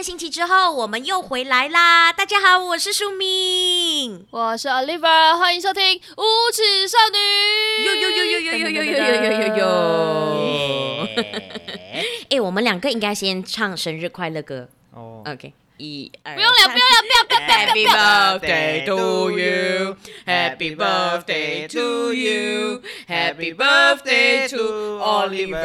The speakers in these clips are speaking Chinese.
假一个星期之后，我们又回来啦！大家好，我是舒敏，我是 Oliver，欢迎收听《无耻少女》。呦呦呦呦呦呦呦呦呦呦呦呦！哎，我们两个应该先唱生日快乐歌哦。OK，一二，不用了，不用了，不要，不要，不要，不要。Happy birthday to you, Happy birthday to you, Happy birthday to Oliver.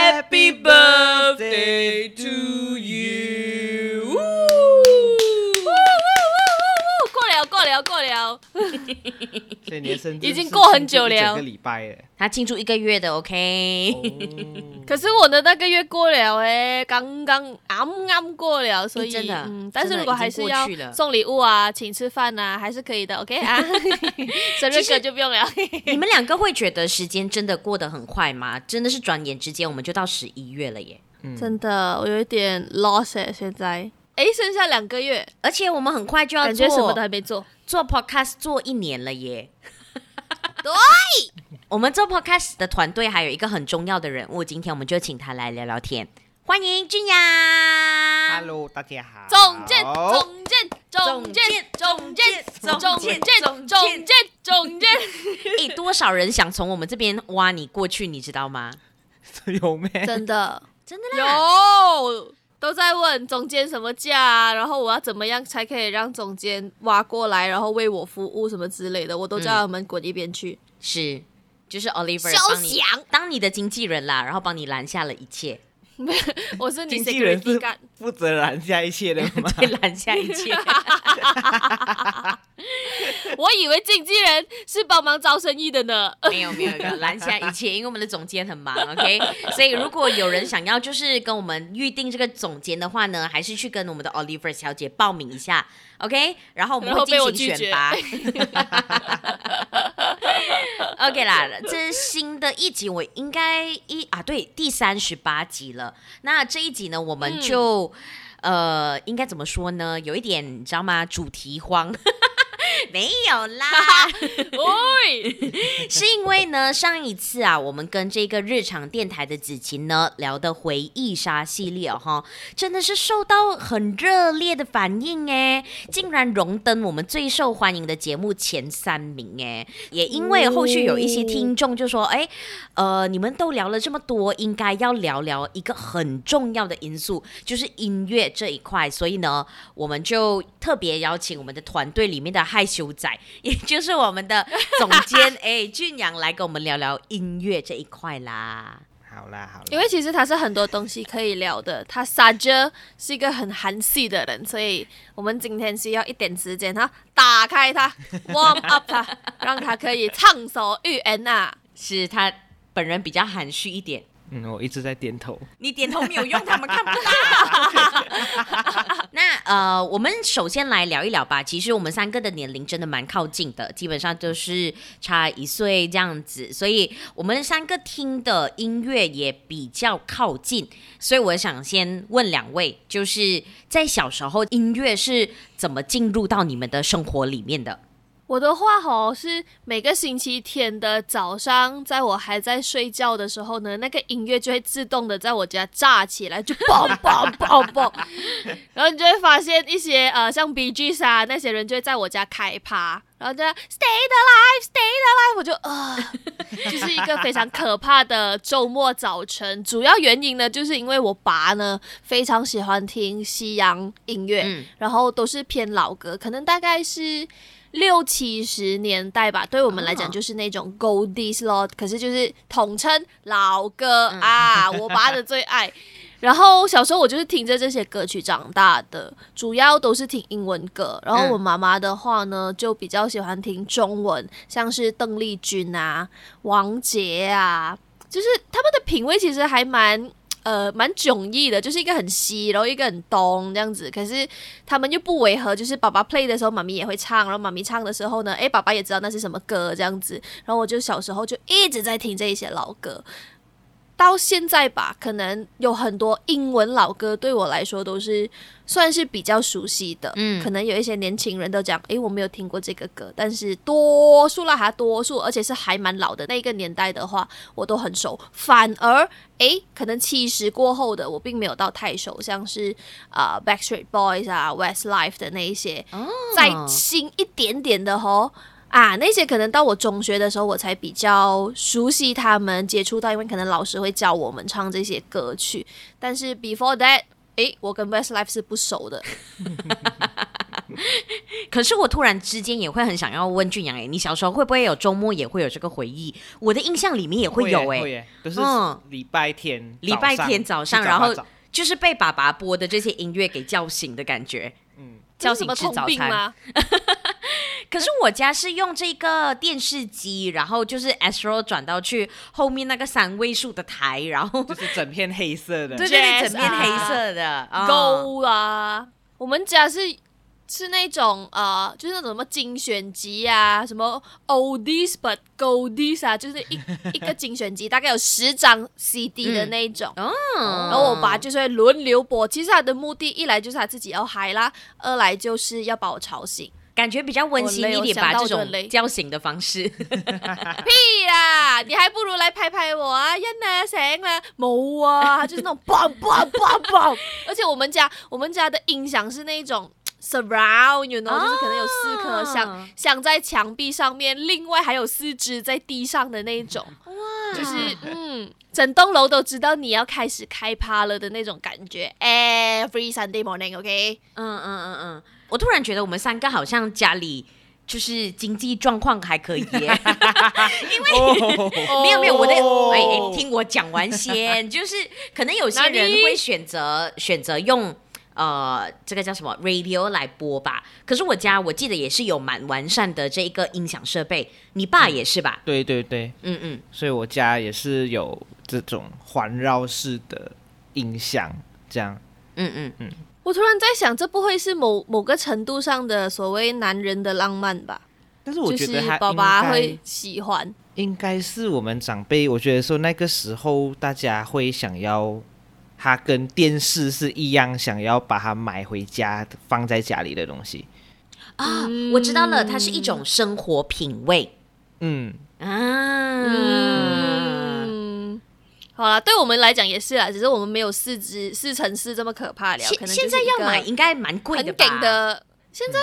Happy birthday to you！过了，过了，过了。 所以你的生日已经过很久了，整个礼拜了。他庆祝一个月的，OK。可是我的那个月过了哎，刚刚啱啱过了，所以真的。嗯，但是如果还是要送礼物啊，请吃饭啊，还是可以的，OK 啊。生日歌就不用了。你们两个会觉得时间真的过得很快吗？真的是转眼之间我们就到十一月了耶。真的，我有一点 lost 哎，现在。哎，剩下两个月，而且我们很快就要做，感觉什么都还没做，做 podcast 做一年了耶。对，我们做 podcast 的团队还有一个很重要的人物，今天我们就请他来聊聊天。欢迎俊阳。Hello，大家好。总监，总监，总监，总监，总监，总监，总监，总监。哎，多少人想从我们这边挖你过去，你知道吗？有没？真的，真的啦。有。都在问总监什么价啊，然后我要怎么样才可以让总监挖过来，然后为我服务什么之类的，我都叫他们滚一边去。嗯、是，就是 Oliver 帮你想当你的经纪人啦，然后帮你拦下了一切。我是你经纪人，是负责拦下一切的吗？对，拦下一切。我以为经纪人是帮忙招生意的呢。没有没有没有，拦下一切，因为我们的总监很忙，OK。所以如果有人想要就是跟我们预定这个总监的话呢，还是去跟我们的 Oliver 小姐报名一下，OK。然后我们会进行选拔。OK 啦，这是新的一集，我应该一啊，对，第三十八集了。那这一集呢，我们就、嗯、呃，应该怎么说呢？有一点你知道吗？主题荒。没有啦，是因为呢，上一次啊，我们跟这个日常电台的子晴呢聊的回忆杀系列哦，哈，真的是受到很热烈的反应哎，竟然荣登我们最受欢迎的节目前三名哎，也因为后续有一些听众就说，哎，呃，你们都聊了这么多，应该要聊聊一个很重要的因素，就是音乐这一块，所以呢，我们就特别邀请我们的团队里面的害羞仔，也就是我们的总监 哎，俊阳来跟我们聊聊音乐这一块啦。好啦，好啦，因为其实他是很多东西可以聊的，他撒娇是一个很含蓄的人，所以我们今天需要一点时间哈，打开他，warm up 他，让他可以畅所欲言啊。是他本人比较含蓄一点。嗯，我一直在点头。你点头没有用，他们看不到。那呃，我们首先来聊一聊吧。其实我们三个的年龄真的蛮靠近的，基本上都是差一岁这样子，所以我们三个听的音乐也比较靠近。所以我想先问两位，就是在小时候音乐是怎么进入到你们的生活里面的？我的话吼是每个星期天的早上，在我还在睡觉的时候呢，那个音乐就会自动的在我家炸起来，就嘣嘣嘣嘣，然后你就会发现一些呃像 Gees 啊那些人就会在我家开趴，然后就 Stay the life，Stay the life，我就呃，就是一个非常可怕的周末早晨。主要原因呢，就是因为我爸呢非常喜欢听西洋音乐，嗯、然后都是偏老歌，可能大概是。六七十年代吧，对我们来讲就是那种 Goldies 咯，可是就是统称老歌啊，我爸的最爱。然后小时候我就是听着这些歌曲长大的，主要都是听英文歌。然后我妈妈的话呢，就比较喜欢听中文，像是邓丽君啊、王杰啊，就是他们的品味其实还蛮。呃，蛮迥异的，就是一个很西，然后一个很东这样子。可是他们又不违和，就是爸爸 play 的时候，妈咪也会唱，然后妈咪唱的时候呢，哎，爸爸也知道那是什么歌这样子。然后我就小时候就一直在听这一些老歌。到现在吧，可能有很多英文老歌对我来说都是算是比较熟悉的。嗯，可能有一些年轻人都讲，诶，我没有听过这个歌，但是多数啦，还多数，而且是还蛮老的那个年代的话，我都很熟。反而，诶，可能七十过后的我并没有到太熟，像是啊、呃、Backstreet Boys 啊 Westlife 的那一些，哦、再新一点点的吼。啊，那些可能到我中学的时候，我才比较熟悉他们，接触到，因为可能老师会教我们唱这些歌曲。但是 before that，诶，我跟 Westlife 是不熟的。可是我突然之间也会很想要问俊阳，哎，你小时候会不会有周末也会有这个回忆？我的印象里面也会有，诶，就是礼拜天，礼拜天早上，然后就是被爸爸播的这些音乐给叫醒的感觉。嗯，叫醒吃早餐吗？可是我家是用这个电视机，然后就是 Astro 转到去后面那个三位数的台，然后就是整片黑色的，对对对，整片黑色的，Go 啊！我们家是是那种呃，就是那种什么精选集啊，什么 Oldies but Goldies 啊，就是一 一个精选集，大概有十张 CD 的那一种。嗯，然后我爸就是会轮流播，其实他的目的，一来就是他自己要嗨啦，二来就是要把我吵醒。感觉比较温馨一点吧，这种叫醒的方式。屁啦，你还不如来拍拍我啊！人呢，醒了，冇啊，就是那种 砰砰砰砰。而且我们家我们家的音响是那种 surround，you know，就是可能有四颗像像在墙壁上面，另外还有四只在地上的那种。哇，就是嗯，整栋楼都知道你要开始开趴了的那种感觉。Every Sunday morning，OK？嗯嗯嗯嗯。我突然觉得我们三个好像家里就是经济状况还可以耶，因为没有没有我的哎哎，听我讲完先，就是可能有些人会选择选择用呃这个叫什么 radio 来播吧，可是我家我记得也是有蛮完善的这一个音响设备，你爸也是吧？对对对，嗯嗯，所以我家也是有这种环绕式的音响，这样，嗯嗯嗯。我突然在想，这不会是某某个程度上的所谓男人的浪漫吧？但是我觉得爸爸会喜欢，应该是我们长辈。我觉得说那个时候大家会想要，他跟电视是一样，想要把它买回家放在家里的东西啊。我知道了，它是一种生活品味。嗯啊。嗯好了，对我们来讲也是啦，只是我们没有四只四乘四这么可怕了。现现在要买应该蛮贵的吧？很顶的，现在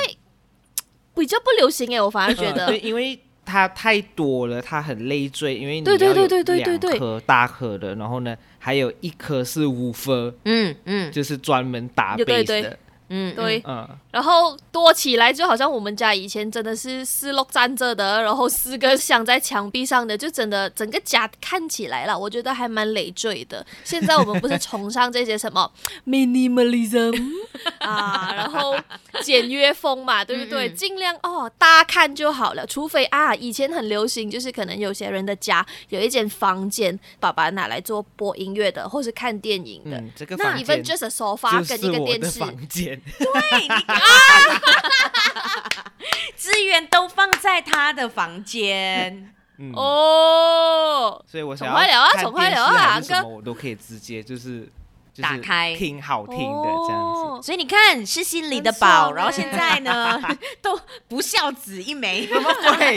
比较不流行哎，我反而觉得，对，因为它太多了，它很累赘，因为你对对对对对对对，两颗大颗的，然后呢，还有一颗是 woofer，嗯嗯，就是专门打 bass 的。嗯，对，嗯，然后多起来就好像我们家以前真的是四六站着的，然后四个镶在墙壁上的，就真的整个家看起来了，我觉得还蛮累赘的。现在我们不是崇尚这些什么 minimalism 啊，然后简约风嘛，对不对？尽量哦，大看就好了。除非啊，以前很流行，就是可能有些人的家有一间房间，爸爸拿来做播音乐的，或是看电影的。嗯，这个房间那 even just a sofa 跟一个电视。对，你啊，资源都放在他的房间。嗯、哦，所以我想要看电视还是什么，我都可以直接就是打开听好听的这样子。所以你看，是心里的宝。然后现在呢，都不孝子一枚。怎么会？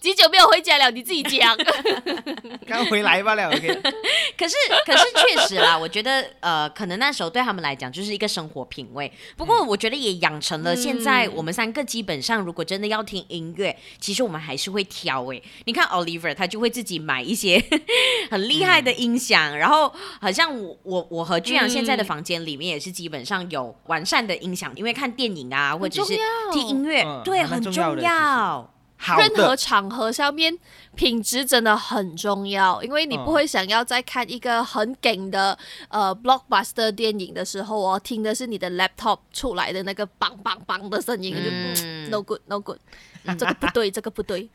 几久没有回家了？你自己讲。刚回来吧了，OK。可是，可是确实啦，我觉得，呃，可能那时候对他们来讲就是一个生活品味。不过，我觉得也养成了现在我们三个基本上，如果真的要听音乐，嗯、其实我们还是会挑。诶，你看 Oliver 他就会自己买一些很厉害的音响，嗯、然后好像我我我和俊阳现在的房间里面也是基本上有完善的音响，因为看电影啊，或者是听音乐，嗯、对，很重要。任何场合上面，品质真的很重要，因为你不会想要在看一个很梗的呃 blockbuster 电影的时候哦，听的是你的 laptop 出来的那个梆梆梆的声音，就 no good no good，这个不对，这个不对。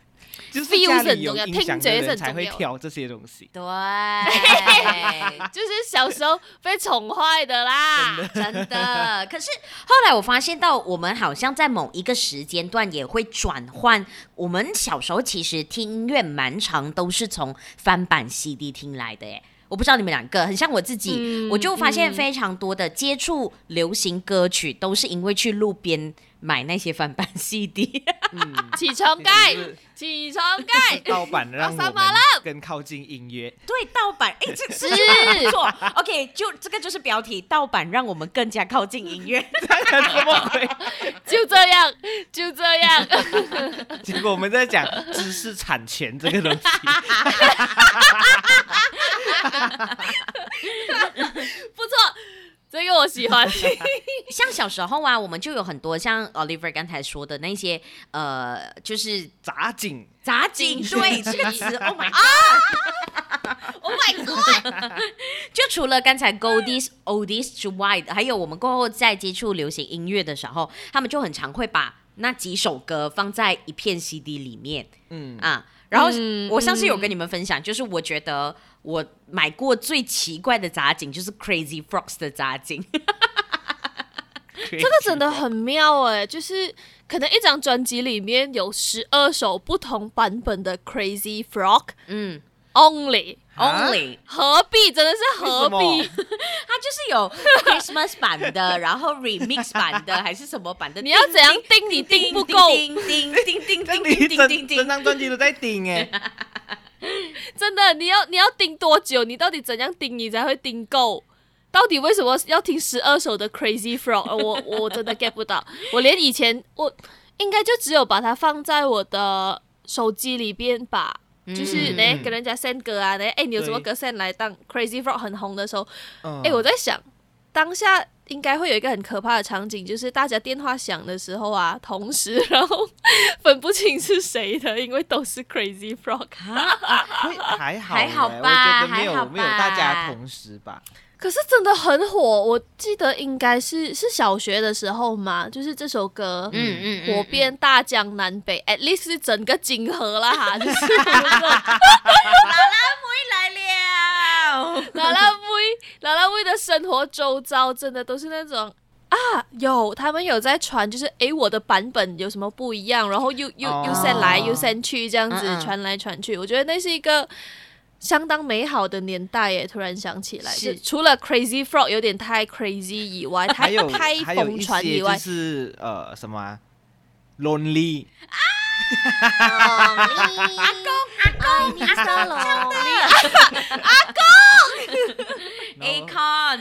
就是是很重要听觉很重要会挑这些东西。对，就是小时候被宠坏的啦。真的。可是后来我发现到，我们好像在某一个时间段也会转换。我们小时候其实听音乐蛮长都是从翻版 CD 听来的，哎，我不知道你们两个，很像我自己，嗯我就发现非常多的接触流行歌曲都是因为去路边买那些翻版 CD。嗯，起床就盖，起床盖。盗版 让我们更靠近音乐。对，盗版，哎，这是错。OK，就这个就是标题，盗版让我们更加靠近音乐。怎么会？就这样，就这样。结果我们在讲知识产权这个东西。不错，这个我喜欢。像小时候啊，我们就有很多像 Oliver 刚才说的那些，呃，就是杂锦，杂锦，对这个词，Oh my God，Oh my God，就除了刚才 Goldies Oldies 之外，还有我们过后在接触流行音乐的时候，他们就很常会把那几首歌放在一片 CD 里面，嗯。啊，然后嗯我上次有跟你们分享，就是我觉得我买过最奇怪的杂锦就是 Crazy Frogs 的杂锦。这个真的很妙哎，就是可能一张专辑里面有十二首不同版本的 Crazy Frog 嗯 Only，啊，Only。何必？真的是何必什？它就是有 Christmas 版的，然后 Remix 版的，还是什么版的？你要怎样定？你定不够，叮叮叮叮这样叮叮你整叮叮叮。整张专辑都在顶哎，真的，你要你要盯多久？你到底怎样盯你才会盯够？到底为什么要听十二首的 Crazy Frog？呃我我真的 get 不到。我连以前我应该就只有把它放在我的手机里边吧。就是嗯呢，跟人家 send 歌啊，呢，哎，你有什么歌 send 来？当 Crazy Frog 很红的时候，哎哎，我在想，当下应该会有一个很可怕的场景，就是大家电话响的时候啊，同时 然后分不清是谁的，因为都是 Crazy Frog。会还好欸，还好吧我觉得没有还好吧没有大家同时吧。可是真的很火，我记得应该是是小学的时候嘛，就是这首歌，嗯嗯嗯火遍大江南北，at least 是整个金河啦哈，就是 来了，拉拉威拉拉威的生活周遭真的都是那种啊，有他们有在传，就是诶，我的版本有什么不一样，然后又又哦。又 send 来又 send 去这样子嗯嗯。传来传去，我觉得那是一个。相当美好的年代耶！突然想起来，是。除了 Crazy Frog 有点太 crazy 以外，太还有太疯传以外，是呃什么啊？Lonely 阿公阿公你沙龙然后 Acon，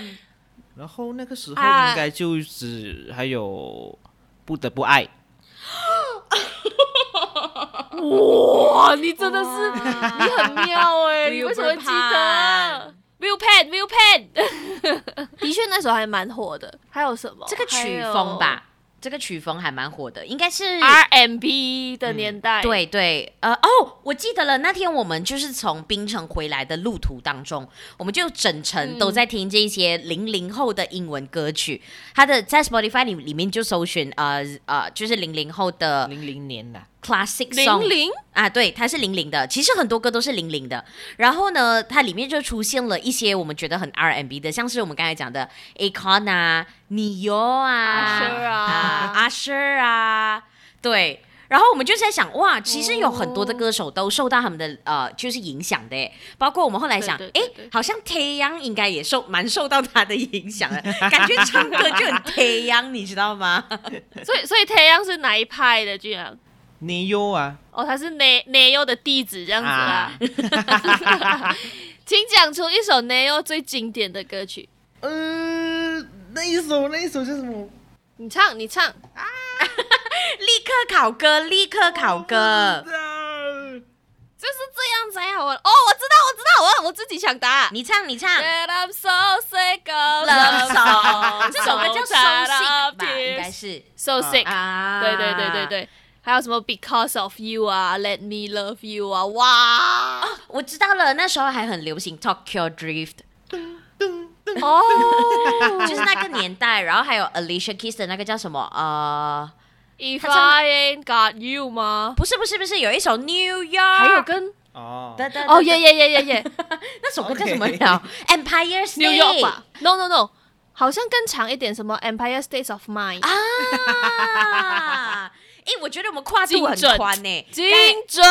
然后那个时候啊。应该就只还有不得不爱，哇，你真的是你很妙哎！你为什么会记得？Will Pan，Will Pan，的确那时候还蛮火的。还有什么？这个曲风吧，这个曲风还蛮火的，应该是 R M B 的年代。，对对，呃，哦，我记得了，那天我们就是从槟城回来的路途当中，我们就整程都在听这一些零零后的英文歌曲。它的在 Spotify 里里面就搜寻，呃呃，就是零零后的零零年的 classic song 零零啊，对，它是零零的。其实很多歌都是零零的。然后呢，它里面就出现了一些我们觉得很 R&B 的，像是我们刚才讲的 Acon 啊、Neo 啊、Usher 啊啊 Usher 啊，对。然后我们就在想，哇，其实有很多的歌手都受到他们的呃，就是影响的，包括我们后来想，哎好像 Taeyang 应该也受蛮受到他的影响的，感觉唱歌就很 Taeyang，你知道吗？所以所以太阳是哪一派的？居然 Neo 啊哦，他是 Ne Neo 的弟子这样子啊啊。请讲出一首 Neo 最经典的歌曲，呃，那一首那一首叫什么？你唱，你唱啊。立刻考歌，立刻考歌。就是这样才好玩哦！我知道，我知道，我我自己想答。你唱，你唱。That I'm so sick of Love 这首歌叫 So Sick 吧，应该是 So sick。啊对对对对。对，还有什么 Because of You 啊，Let me love you 啊，哇！我知道了，那时候还很流行 Tokyo Drift，哦，就是那个年代，然后还有 Alicia Keys 的那个叫什么呃 If I ain't got you 吗？不是不是不是，有一首 New York，还有跟哦，哦耶耶耶耶耶那首歌叫什么了？Empire State New York 吧？No No No，好像更长一点，什么 Empire States of Mind，啊！哎，我觉得我们跨度很宽呢。精准。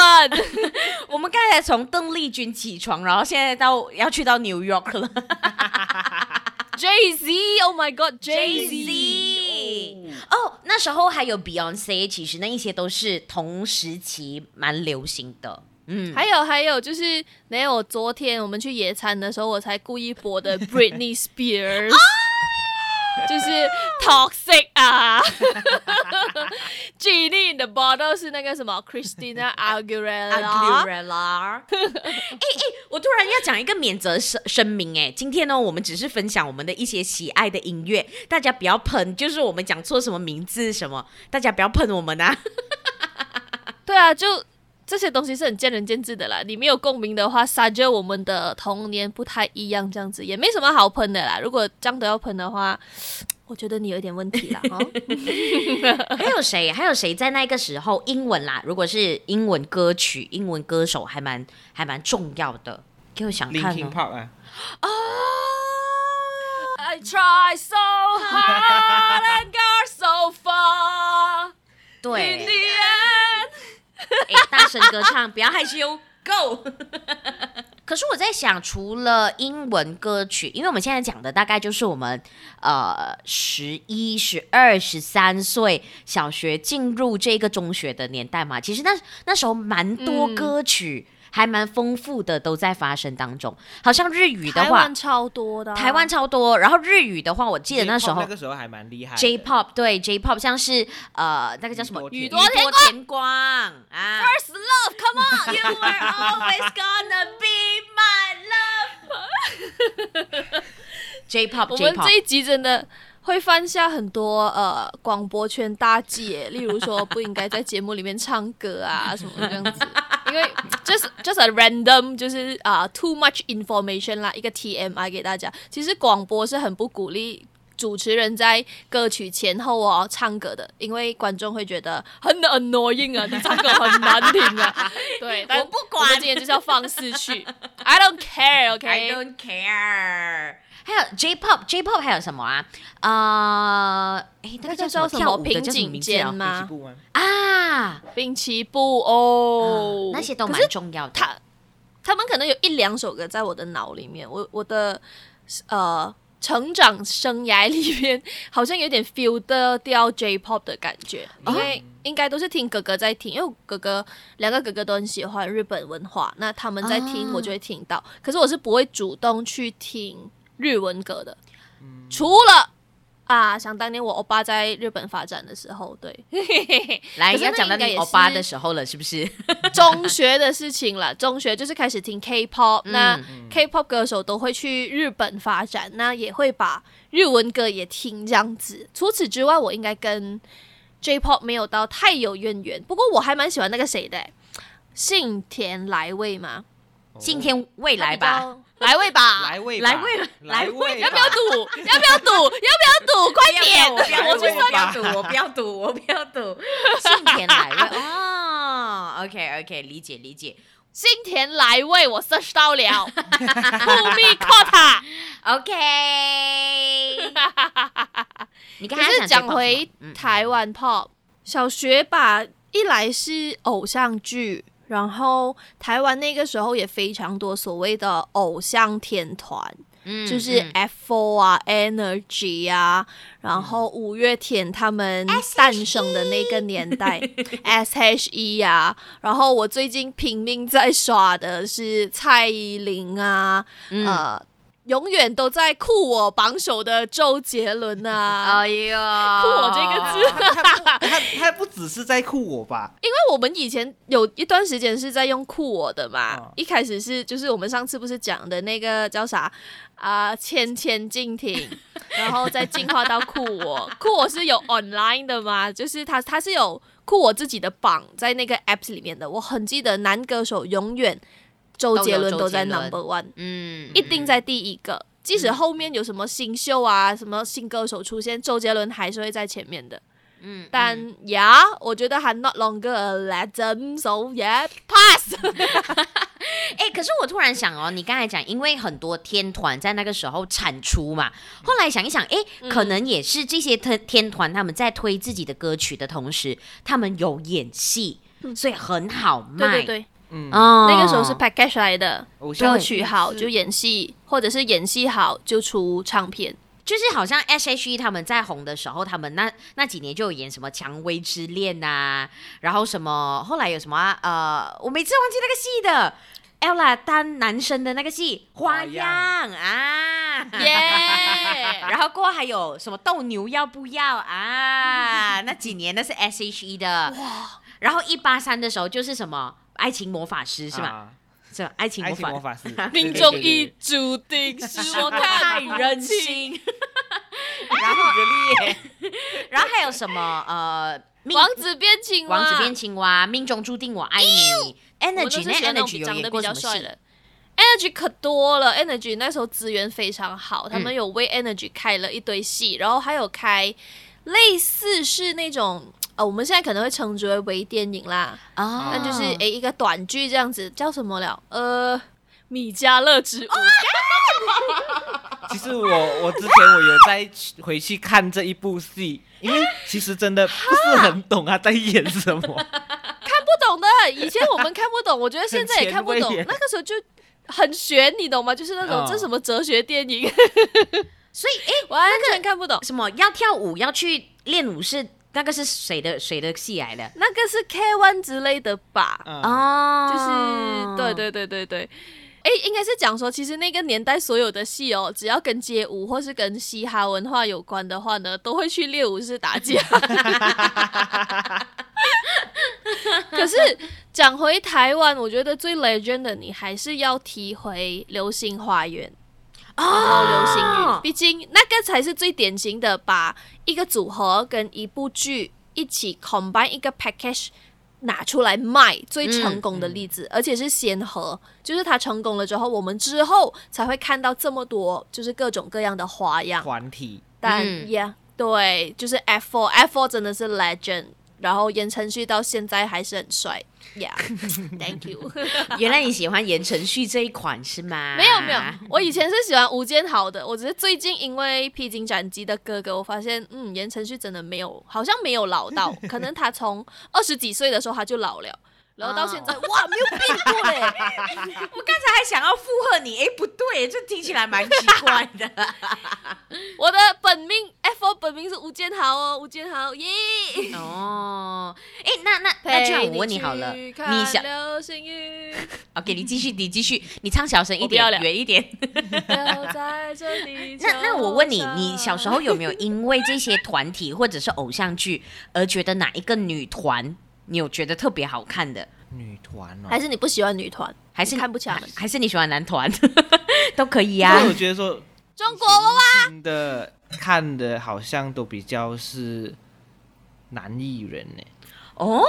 我们刚才从邓丽君起床，然后现在到要去到 New York 了。Jay Z，Oh my God，Jay Z。哦，那时候还有 Beyonce，其实那一些都是同时期蛮流行的。嗯，还有还有就是，没有昨天我们去野餐的时候，我才故意播的 Britney Spears，就是 Toxic 啊 the Bottle 是那个什么 Christina Aguilera，Aguilera。哎哎，我突然要讲一个免责声声明，哎，今天呢，我们只是分享我们的一些喜爱的音乐，大家不要喷，就是我们讲错什么名字什么，大家不要喷我们啊。对啊，就这些东西是很见仁见智的啦。你没有共鸣的话，撒娇我们的童年不太一样，这样子也没什么好喷的啦。如果这样都要喷的话，我觉得你有一点问题啦。哦，还有谁？还有谁在那个时候英文啦？如果是英文歌曲、英文歌手还，还蛮还蛮重要的。给我想看 Linkin 哦。Park 啊，哦 I try so hard and got so far. 对 In 哎，大声歌唱，不要害羞，Go！可是我在想，除了英文歌曲，因为我们现在讲的大概就是我们呃十一、十二、十三岁小学进入这个中学的年代嘛，其实那那时候蛮多歌曲。嗯还蛮丰富的，都在发生当中。好像日语的话台话，湾超多的啊、台湾超多。然后日语的话，我记得那时候 J-pop 那个时候还蛮厉害 J-pop 对 J-pop 像是呃那个叫什么宇宇多多田田光啊 First love，come on，，You were always gonna be my love。J-pop 我们这一集真的会犯下很多呃广播圈大忌，例如说不应该在节目里面唱歌啊什么这样子，因为 just just a random 就是啊、uh, too much information 啦，一个 TMI 给大家。其实广播是很不鼓励主持人在歌曲前后哦唱歌的，因为观众会觉得很 annoying 啊，你唱歌很难听啊。对，但我不管我们今天就是要放肆去，I don't care，OK、I don't care。还有 J-pop J-pop 还有什么啊？呃，哎，那个叫什么那个叫什么跳舞的叫什么平井名字啊坚？吗北西部吗？啊，滨崎步哦、那些都蛮重要的。他他们可能有一两首歌在我的脑里面，我我的呃成长生涯里面好像有点 feel 得掉 J-pop 的感觉，因为应该都是听哥哥在听，因为哥哥两个哥哥都很喜欢日本文化，那他们在听我就会听到，可是我是不会主动去听日文歌的，除了。啊，想当年我欧巴在日本发展的时候，对，来要讲到欧巴的时候了，是不是？中学的事情了，中学就是开始听 K-pop，、嗯那 K-pop 歌手都会去日本发展，那也会把日文歌也听这样子。除此之外，我应该跟 J-pop 没有到太有渊源，不过我还蛮喜欢那个谁的，幸田来未嘛，今天未来吧，，来未吧，来未来未吧来未要不要赌？要不要赌？要不要赌？快点！我不要，我要赌，我不要赌，我不要赌。幸田来未 哦，OK OK，理解理解。幸田来未，我 search 到了，Kumi Kota。OK，你可刚才是讲回嗯台湾 pop，小学吧，一来是偶像剧，然后台湾那个时候也非常多所谓的偶像天团，嗯就是 F F4 啊、Energy 啊，然后五月天他们诞生的那个年代，S.H.E 啊，然后我最近拼命在刷的是蔡依林啊，嗯。呃。永远都在酷我榜首的周杰伦啊！哎呦，酷我这个字他不他他不只是在酷我吧？因为我们以前有一段时间是在用酷我的嘛，哦一开始是就是我们上次不是讲的那个叫啥啊，千千静听，然后再进化到酷我，酷我是有 online 的嘛，就是它它是有酷我自己的榜在那个 apps 里面的，我很记得男歌手永远周杰伦都在 number one。嗯，一定在第一个，即使后面有什么新秀啊、什么新歌手出现，周杰伦还是会在前面的。嗯，但呀，我觉得还 not longer a legend，so yeah pass。哎、欸，可是我突然想哦，你刚才讲，因为很多天团在那个时候产出嘛，后来想一想，哎、欸，可能也是这些天天团他们在推自己的歌曲的同时，他们有演戏，所以很好卖。对对对，嗯，哦，那个时候是 package 来的，歌曲好就演戏，或者是演戏好就出唱片。就是好像 S.H.E 他们在红的时候，他们那那几年就有演什么《蔷薇之恋》呐，然后什么后来有什么啊？呃，我每次忘记那个戏的。Ella 当男生的那个戏《花样》啊，耶！然后过后还有什么斗牛要不要啊？那几年那是 S.H.E 的哇。然后一八三的时候就是什么《爱情魔法师》是吧？这《爱情魔法魔法师》。命中已注定是我太任性。然后，然后还有什么？呃，王子变青蛙，王子变青蛙，命中注定我爱你。Energy 那 Energy 长得比较帅的，Energy 可多了。Energy 那时候资源非常好，他们有为 Energy 开了一堆戏，然后还有开类似是那种呃，我们现在可能会称之为微电影啦，啊，那就是诶一个短剧这样子，叫什么了？呃，米迦勒之舞。其实我我之前我有在回去看这一部戏，因为其实真的不是很懂他在演什么。看不懂的，以前我们看不懂，我觉得现在也看不懂。那个时候就很悬，你懂吗？就是那种、哦、这是什么哲学电影，所以哎，欸、完全看不懂。什么要跳舞要去练舞是那个是谁的谁的戏来的？那个是 K One 之类的吧？哦，就是对对对对对。哎、欸，应该是讲说，其实那个年代所有的戏哦，只要跟街舞或是跟嘻哈文化有关的话呢，都会去练舞室打架。可是讲回台湾，我觉得最 legend 的你还是要提回《流星花园》后流星雨，毕竟那个才是最典型的，把一个组合跟一部剧一起 combine 一个 package 拿出来卖最成功的例子，嗯、而且是先河，就是它成功了之后，我们之后才会看到这么多，就是各种各样的花样。团体。但呀、嗯。yeah，对，就是 F4，F4 真的是 legend。然后言承旭到现在还是很帅，Yeah，Thank you。原来你喜欢言承旭这一款是吗？没有没有，我以前是喜欢吴建豪的，我只是最近因为披荆斩棘的哥哥，我发现嗯，言承旭真的没有，好像没有老到，可能他从二十几岁的时候他就老了。然后到现在，哇，没有变过嘞！我刚才还想要附和你，哎，不对，这听起来蛮奇怪的。我的本命，F.O. 本命是吴建豪哦，吴建豪耶。哦，哎，那那那这样我问你好了，你想流星雨？OK，你继续，你继续，你唱小声一点，远一点。那那我问你，你小时候有没有因为这些团体或者是偶像剧而觉得哪一个女团？你有觉得特别好看的女团哦？还是你不喜欢女团？还是看不起他们？还是你喜欢男团？都可以呀、啊。我觉得说中国娃娃的看的好像都比较是男艺人呢。哦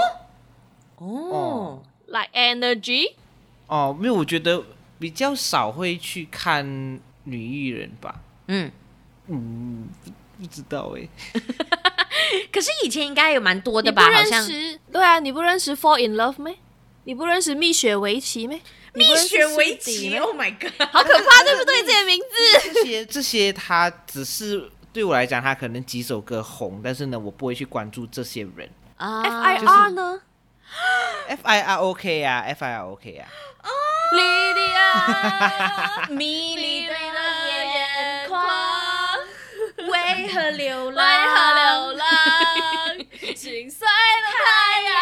哦，Like Energy？哦，没有，我觉得比较少会去看女艺人吧。嗯嗯，不知道哎。可是以前应该有蛮多的吧？好像对啊，你不认识 Fall in Love 咩？你不认识蜜雪薇琪咩？蜜雪薇琪，Oh my God，好可怕，对不对？这些名字，这 些这些，他只是对我来讲，他可能几首歌红，但是呢，我不会去关注这些人啊。F I R 呢？F I R OK 啊，F I R OK 啊。莉莉安，迷离的眼眶，为何流浪？为何流浪？心碎的太阳。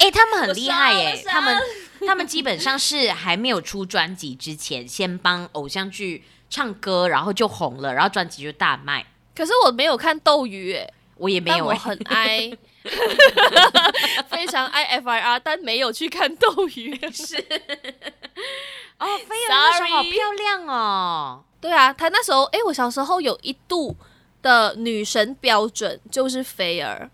哎、欸，他们很厉害耶！他们他们基本上是还没有出专辑之前，先帮偶像剧唱歌，然后就红了，然后专辑就大卖。可是我没有看斗鱼，哎，我也没有，我很爱，非常爱 FIR，但没有去看斗鱼。是 哦，菲儿那时候好漂亮哦。对啊，她那时候，哎，我小时候有一度。的女神标准就是菲儿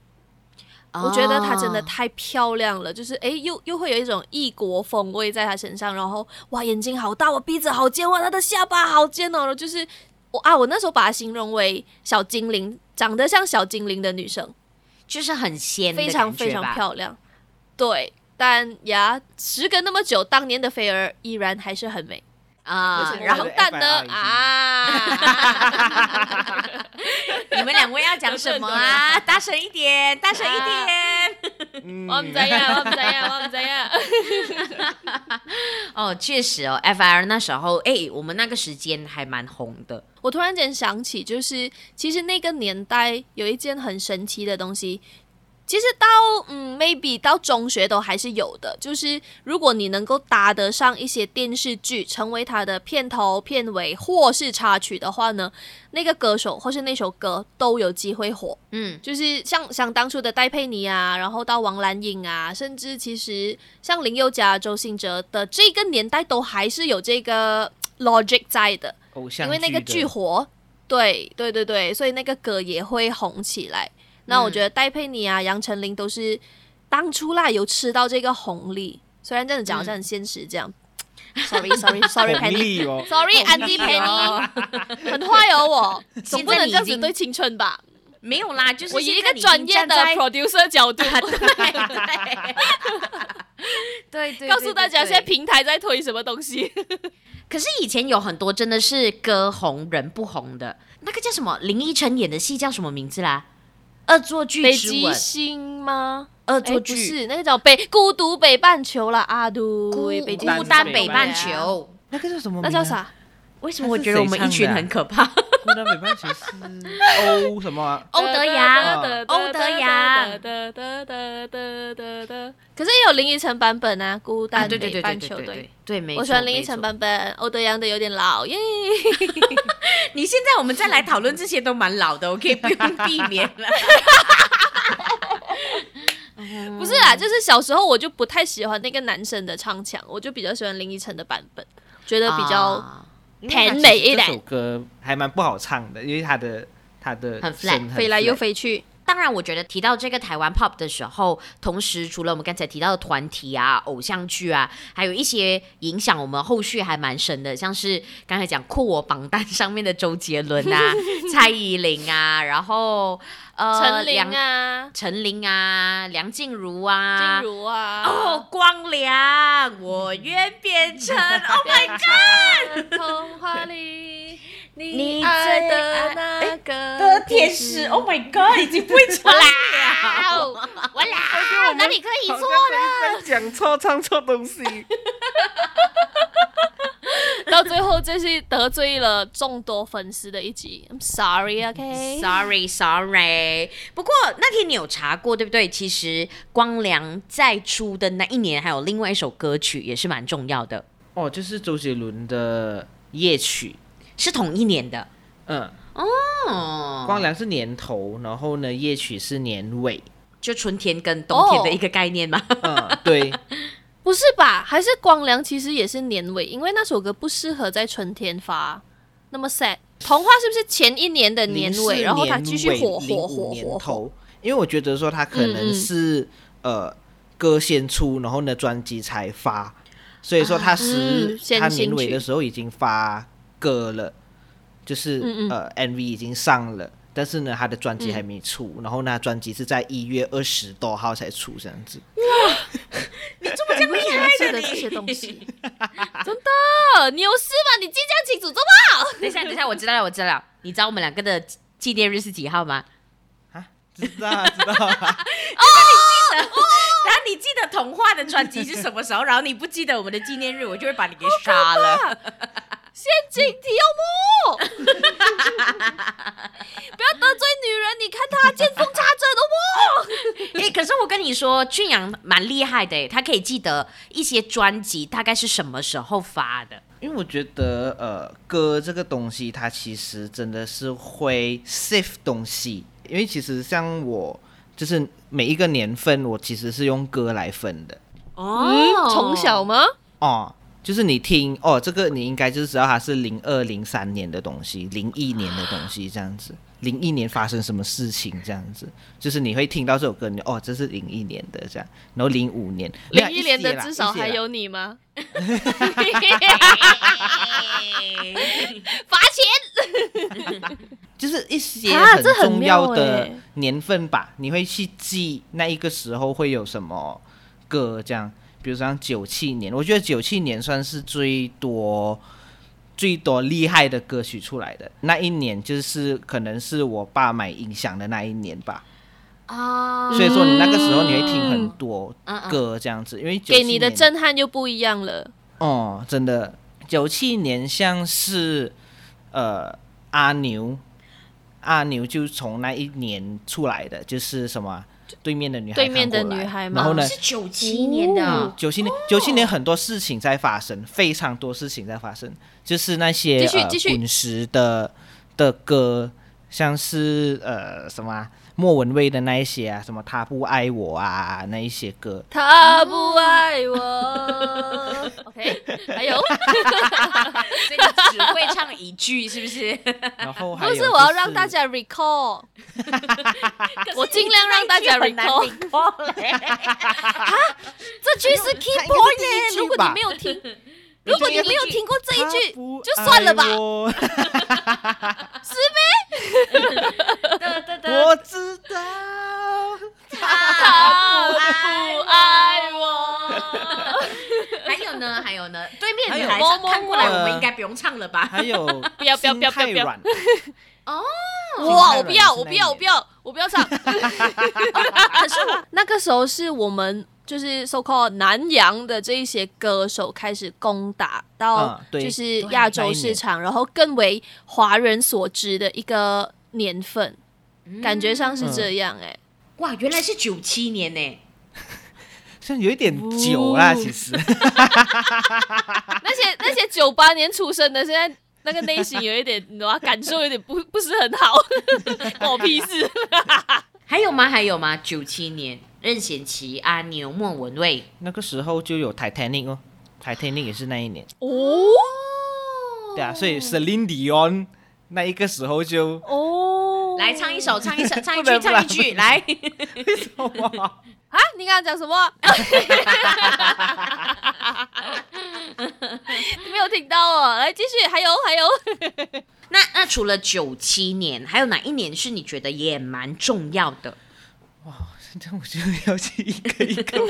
，oh. 我觉得她真的太漂亮了，就是哎，又又会有一种异国风味在她身上，然后哇，眼睛好大，我鼻子好尖，哇，她的下巴好尖哦，就是我我啊，我那时候把她形容为小精灵，长得像小精灵的女生，就是很仙，非常非常漂亮。对，但呀，时隔那么久，当年的菲儿依然还是很美。啊，然后蛋呢？啊！你们两位要讲什么啊？大声一点，大声一点！我们怎样？我们怎样？我们怎样？哦，确实哦，FIR 那时候，哎，我们那个时间还蛮红的。我突然间想起，就是其实那个年代有一件很神奇的东西。其实到嗯，maybe 到中学都还是有的。就是如果你能够搭得上一些电视剧，成为它的片头、片尾或是插曲的话呢，那个歌手或是那首歌都有机会火。嗯，就是像像当初的戴佩妮啊，然后到王蓝颖啊，甚至其实像林宥嘉、周兴哲的这个年代，都还是有这个 logic 在的。偶像，因为那个剧火，对对对对，所以那个歌也会红起来。那我觉得戴佩妮啊、杨丞琳都是当初啦有吃到这个红利，虽然真的讲的是很现实这样。嗯、Sorry Sorry Sorry Penny，Sorry Andy Penny，很坏哦我，总不能这样子对青春吧？没有啦，就是我以一个专业的 producer 角度，对对对，告诉大家现在平台在推什么东西。可是以前有很多真的是歌红人不红的，那个叫什么？林依晨演的戏叫什么名字啦？恶作剧北极星吗？恶作剧是那个叫北孤独北半球啦，阿都孤孤单北半球，那个叫什么？那叫啥？为什么我觉得我们一群很可怕？孤单北半球是 欧什么？欧德阳，欧德阳。可是也有林依晨版本啊，孤单北半球。对对，没错。我喜欢林依晨版本，欧德阳的有点老耶。你现在我们再来讨论这些都蛮老的，OK，不用避免了。不是啊，就是小时候我就不太喜欢那个男生的唱腔，我就比较喜欢林依晨的版本，觉得比较甜美一点。这首歌还蛮不好唱的，因为他的他的很 flat，飞来又飞去。当然，我觉得提到这个台湾 pop 的时候，同时除了我们刚才提到的团体啊、偶像剧啊，还有一些影响我们后续还蛮深的，像是刚才讲酷我榜单上面的周杰伦啊、蔡依林啊，然后呃，陈琳啊、陈琳啊、梁静茹啊、静茹啊，哦，光良，我愿变成，Oh my God，童话里。你爱的那个的天使，Oh my God，已经不会唱了，我啦，哪里可以错的？讲错，唱错东西，到最后这是得罪了众多粉丝的一集。I'm sorry，OK，Sorry，Sorry。不过那天你有查过对不对？其实光良在出的那一年，还有另外一首歌曲也是蛮重要的。哦，就是周杰伦的夜曲。是同一年的，嗯哦，光良是年头，然后呢，夜曲是年尾，就春天跟冬天的一个概念嘛。哦、嗯，对，不是吧？还是光良其实也是年尾，因为那首歌不适合在春天发，那么 sad。童话是不是前一年的年尾，年尾然后他继续火火火火火？因为我觉得说他可能是、嗯、呃歌先出，然后呢专辑才发，所以说他是、啊嗯、他年尾的时候已经发。歌了，就是嗯嗯呃，MV 已经上了，但是呢，他的专辑还没出，嗯、然后呢，专辑是在一月二十多号才出，这样子。哇，你这么厉害的，的这些东西，真的，你有事吗？你记这样清楚，做不好。等一下，等一下，我知道了，我知道了。你知道我们两个的纪念日是几号吗？啊，知道，知道。哦，你记得，哦、然后你记得童话的专辑是什么时候？然后你不记得我们的纪念日，我就会把你给杀了。陷阱题要摸，不要得罪女人。你看他见缝插针的摸。哎，可是我跟你说，俊阳蛮厉害的，他可以记得一些专辑大概是什么时候发的。因为我觉得，呃，歌这个东西，它其实真的是会 save 东西。因为其实像我，就是每一个年份，我其实是用歌来分的。哦，嗯、从小吗？哦。就是你听哦，这个你应该就是知道它是零二零三年的东西，零一年的东西这样子，零一年发生什么事情这样子，就是你会听到这首歌，你哦，这是零一年的这样，然后零五年，零一年的至少还有你吗？罚钱。就是一些很重要的年份吧，你会去记那一个时候会有什么歌这样。比如像九七年，我觉得九七年算是最多最多厉害的歌曲出来的那一年，就是可能是我爸买音响的那一年吧。啊，所以说你那个时候你会听很多歌这样子，因为给你的震撼就不一样了。哦，真的，九七年像是呃阿牛，阿牛就从那一年出来的，就是什么？对面的女孩，对面的女孩，然后呢？是九七年的，九七年，九七年很多事情在发生，非常多事情在发生，就是那些继续继续。滚石的的歌，像是呃什么、啊。莫文蔚的那一些啊，什么他不爱我啊，那一些歌。他不爱我。OK，还有，所以你只会唱一句，是不是？然后还有、就是、不是我要让大家 recall，我尽量让大家 recall。啊，这句是 key point 呢，如果你没有听。如果你没有听过这一句，就算了吧。是没？我知道 他不爱我。还有呢？还有呢？对面女孩看过来，我们应该不用唱了吧？还有，不要不要不要不要！哦，哇！我不要我不要我不要我不要唱。可是那个时候是我们。就是 so called 南洋的这一些歌手开始攻打到，就是亚洲市场，然后更为华人所知的一个年份，嗯、感觉上是这样哎、欸。哇，原来是九七年呢、欸，像有一点久啊，其实。那些那些九八年出生的，现在那个内心有一点，你知道感受有点不 不是很好，关我屁事。还有吗？还有吗？九七年。任贤齐、阿牛、莫文蔚，那个时候就有 Titanic 哦，Titanic 也是那一年哦。对啊，所以 Celine Dion 那一个时候就哦，来唱一首，唱一首，唱一句，唱一句，来。为什么啊？你刚刚讲什么？你 没有听到哦。来继续，还有还有。那那除了九七年，还有哪一年是你觉得也蛮重要的？哇。这样我就要去一个一个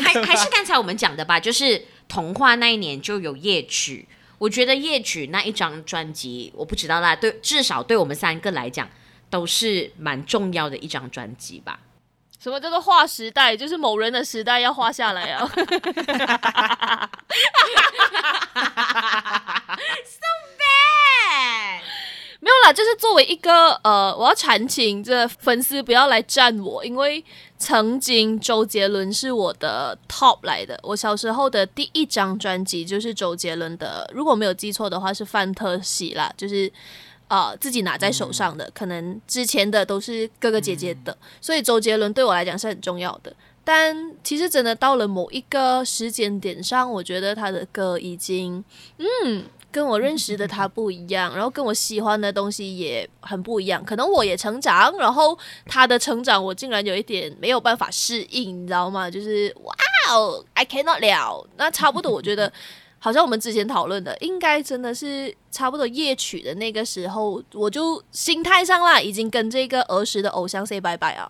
还还是刚才我们讲的吧，就是童话那一年就有夜曲。我觉得夜曲那一张专辑，我不知道啦，对，至少对我们三个来讲，都是蛮重要的一张专辑吧。什么叫做划时代？就是某人的时代要画下来啊。没有啦，就是作为一个呃，我要阐情，这粉丝不要来战我，因为曾经周杰伦是我的 top 来的。我小时候的第一张专辑就是周杰伦的，如果没有记错的话是《范特西》啦，就是呃自己拿在手上的，嗯、可能之前的都是哥哥姐姐的，嗯、所以周杰伦对我来讲是很重要的。但其实真的到了某一个时间点上，我觉得他的歌已经嗯。跟我认识的他不一样，然后跟我喜欢的东西也很不一样。可能我也成长，然后他的成长我竟然有一点没有办法适应，你知道吗？就是哇哦，I cannot 了。那差不多，我觉得好像我们之前讨论的，应该真的是差不多夜曲的那个时候，我就心态上啦，已经跟这个儿时的偶像 say 拜拜啊。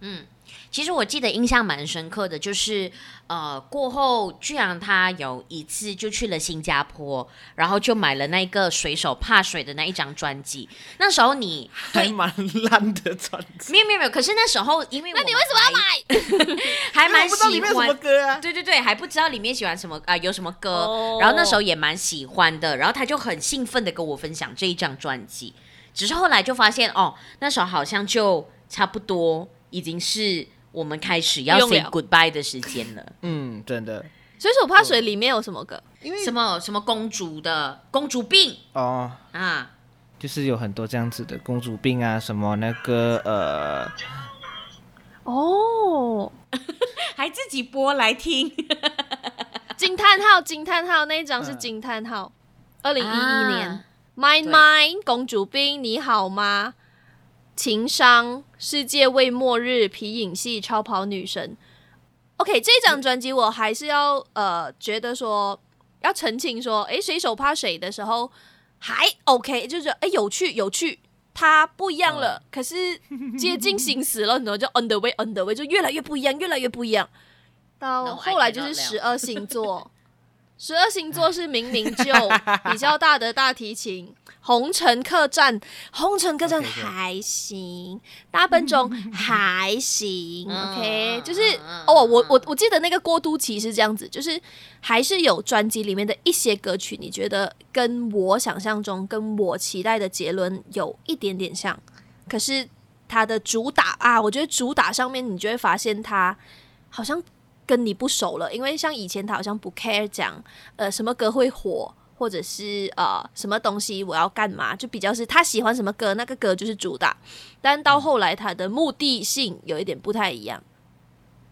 嗯。其实我记得印象蛮深刻的，就是呃过后，居然他有一次就去了新加坡，然后就买了那个水手怕水的那一张专辑。那时候你还蛮烂的专辑，没有没有没有。可是那时候因为那你为什么要买？还蛮喜欢。对对对，还不知道里面喜欢什么啊、呃？有什么歌？Oh. 然后那时候也蛮喜欢的，然后他就很兴奋的跟我分享这一张专辑。只是后来就发现哦，那时候好像就差不多已经是。我们开始要 say goodbye 的时间了。嗯，真的。水手怕水里面有什么歌？因为什么什么公主的公主病哦啊，就是有很多这样子的公主病啊，什么那个呃，哦，还自己播来听。惊叹号惊叹号那一张是惊叹号，二零一一年。Mine Mine 公主病你好吗？情商，世界未末日，皮影戏，超跑女神。OK，这张专辑我还是要呃觉得说要澄清说，诶，谁手怕水的时候，还 OK，就是哎有趣有趣，它不一样了，可是接近心死了，然后就 on the way on the way 就越来越不一样，越来越不一样。到后来就是十二星座，十二星座是明明就比较大的大提琴。红尘客栈，红尘客栈还行，大笨钟还行，OK，就是哦，我我我记得那个过渡期是这样子，就是还是有专辑里面的一些歌曲，你觉得跟我想象中、跟我期待的杰伦有一点点像，可是他的主打啊，我觉得主打上面你就会发现他好像跟你不熟了，因为像以前他好像不 care 讲呃什么歌会火。或者是呃什么东西我要干嘛，就比较是他喜欢什么歌，那个歌就是主打。但到后来他的目的性有一点不太一样，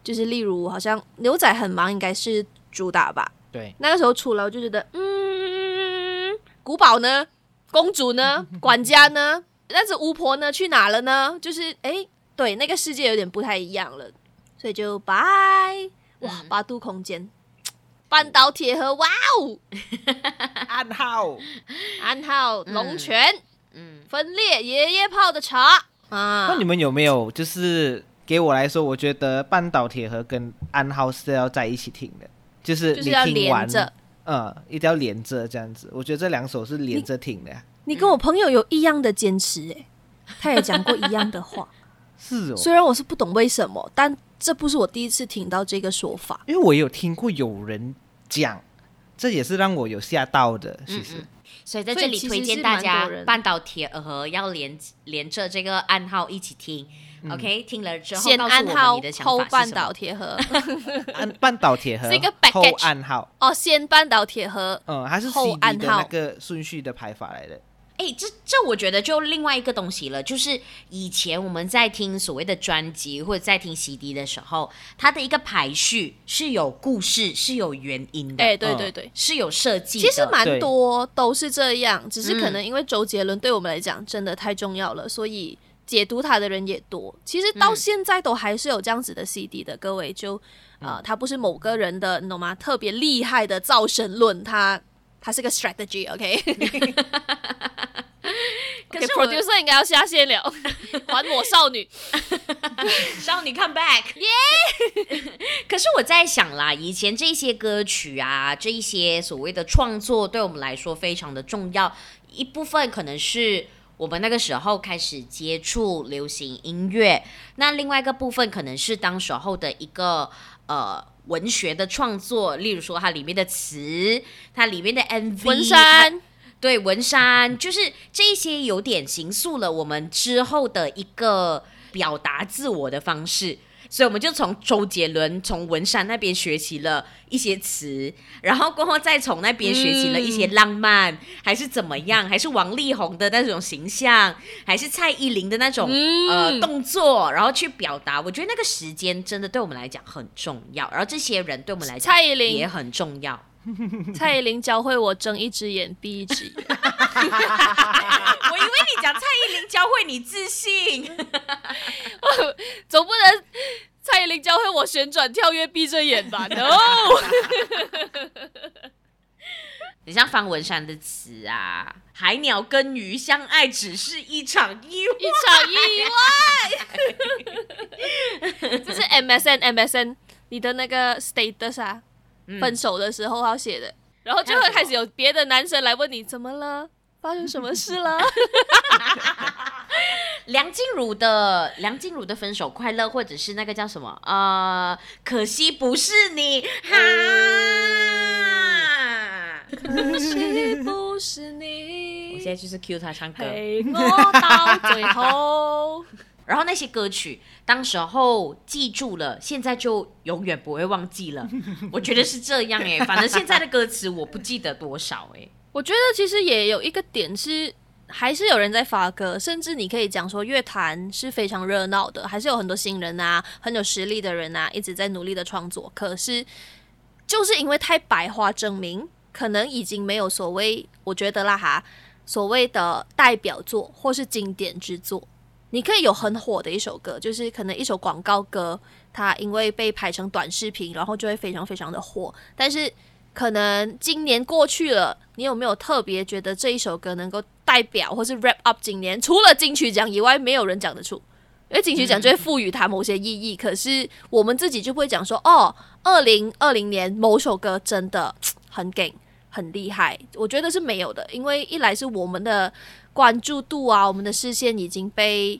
就是例如好像牛仔很忙应该是主打吧？对，那个时候出来我就觉得，嗯，古堡呢？公主呢？管家呢？那只巫婆呢？去哪了呢？就是哎、欸，对，那个世界有点不太一样了，所以就拜。哇，八度空间。半岛铁盒，哇哦！暗号，暗号，龙泉，嗯，分裂，爷爷泡的茶啊。那你们有没有就是给我来说，我觉得半岛铁盒跟暗号是要在一起听的，就是你听完，嗯，一定要连着这样子。我觉得这两首是连着听的。你跟我朋友有一样的坚持哎，他也讲过一样的话。是哦，虽然我是不懂为什么，但这不是我第一次听到这个说法，因为我有听过有人讲，这也是让我有吓到的，其实。嗯。嗯，所以在这里推荐大家，半岛铁盒要连连着这个暗号一起听，嗯，OK？听了之后先暗号后半岛铁盒，半岛铁盒 是一个后暗号。哦，先半岛铁盒，嗯，还是后暗号。那个顺序的排法来的。哎，这这我觉得就另外一个东西了，就是以前我们在听所谓的专辑或者在听 CD 的时候，它的一个排序是有故事、是有原因的。哎，对对对，嗯、是有设计的。其实蛮多都是这样，只是可能因为周杰伦对我们来讲真的太重要了，所以解读他的人也多。其实到现在都还是有这样子的 CD 的，各位就啊、呃，他不是某个人的，你懂吗？特别厉害的造神论，他他是个 strategy，OK、okay? 可是 producer 应该要下线了，还我少女，少女 come back，耶!可是我在想啦，以前这些歌曲啊，这一些所谓的创作，对我们来说非常的重要。一部分可能是我们那个时候开始接触流行音乐，那另外一个部分可能是当时候的一个呃文学的创作，例如说它里面的词，它里面的 MV，文山。对，文山就是这一些有点形塑了我们之后的一个表达自我的方式，所以我们就从周杰伦、从文山那边学习了一些词，然后过后再从那边学习了一些浪漫，嗯、还是怎么样，还是王力宏的那种形象，还是蔡依林的那种、嗯、呃动作，然后去表达。我觉得那个时间真的对我们来讲很重要，然后这些人对我们来讲蔡依林也很重要。蔡依林教会我睁一只眼闭一只眼，我以为你讲蔡依林教会你自信，总不能蔡依林教会我旋转跳跃闭着眼吧？No，你像方文山的词啊，海鸟跟鱼相爱只是一场意外，一场意外，这是 MSN MSN 你的那个 status 啊。分手的时候要写的，然后就会开始有别的男生来问你怎么了，发生什么事了？梁静茹的梁静茹的分手快乐，或者是那个叫什么？呃，可惜不是你，哈，可惜不是你。我现在就是 cue 他唱歌，陪我到最后。然后那些歌曲，当时候记住了，现在就永远不会忘记了。我觉得是这样哎，反正现在的歌词我不记得多少哎。我觉得其实也有一个点是，还是有人在发歌，甚至你可以讲说乐坛是非常热闹的，还是有很多新人啊，很有实力的人啊，一直在努力的创作。可是就是因为太百花争鸣，可能已经没有所谓，我觉得啦哈，所谓的代表作或是经典之作。你可以有很火的一首歌，就是可能一首广告歌，它因为被拍成短视频，然后就会非常非常的火。但是可能今年过去了，你有没有特别觉得这一首歌能够代表或是 wrap up 今年？除了金曲奖以外，没有人讲得出。因为金曲奖就会赋予它某些意义，可是我们自己就不会讲说，哦，二零二零年某首歌真的很劲、很厉害。我觉得是没有的，因为一来是我们的关注度啊，我们的视线已经被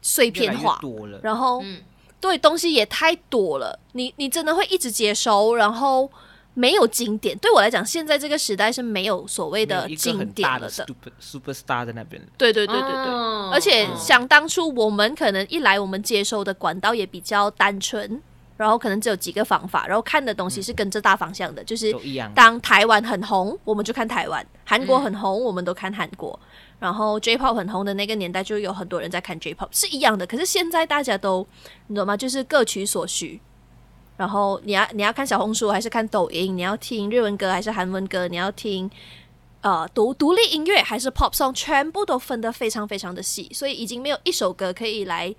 碎片化，然后、嗯、对东西也太多了，你你真的会一直接收，然后。没有经典，对我来讲，现在这个时代是没有所谓的经典了的。super superstar 在那边。对对对对对，哦、而且想当初我们可能一来，我们接收的管道也比较单纯，然后可能只有几个方法，然后看的东西是跟着大方向的，嗯、就是当台湾很红，我们就看台湾；韩国很红，我们都看韩国。然后 J-pop 很红的那个年代，就有很多人在看 J-pop，是一样的。可是现在大家都，你懂吗？就是各取所需。然后你要你要看小红书还是看抖音？你要听日文歌还是韩文歌？你要听呃独独立音乐还是 pop song？全部都分得非常非常的细，所以已经没有一首歌可以来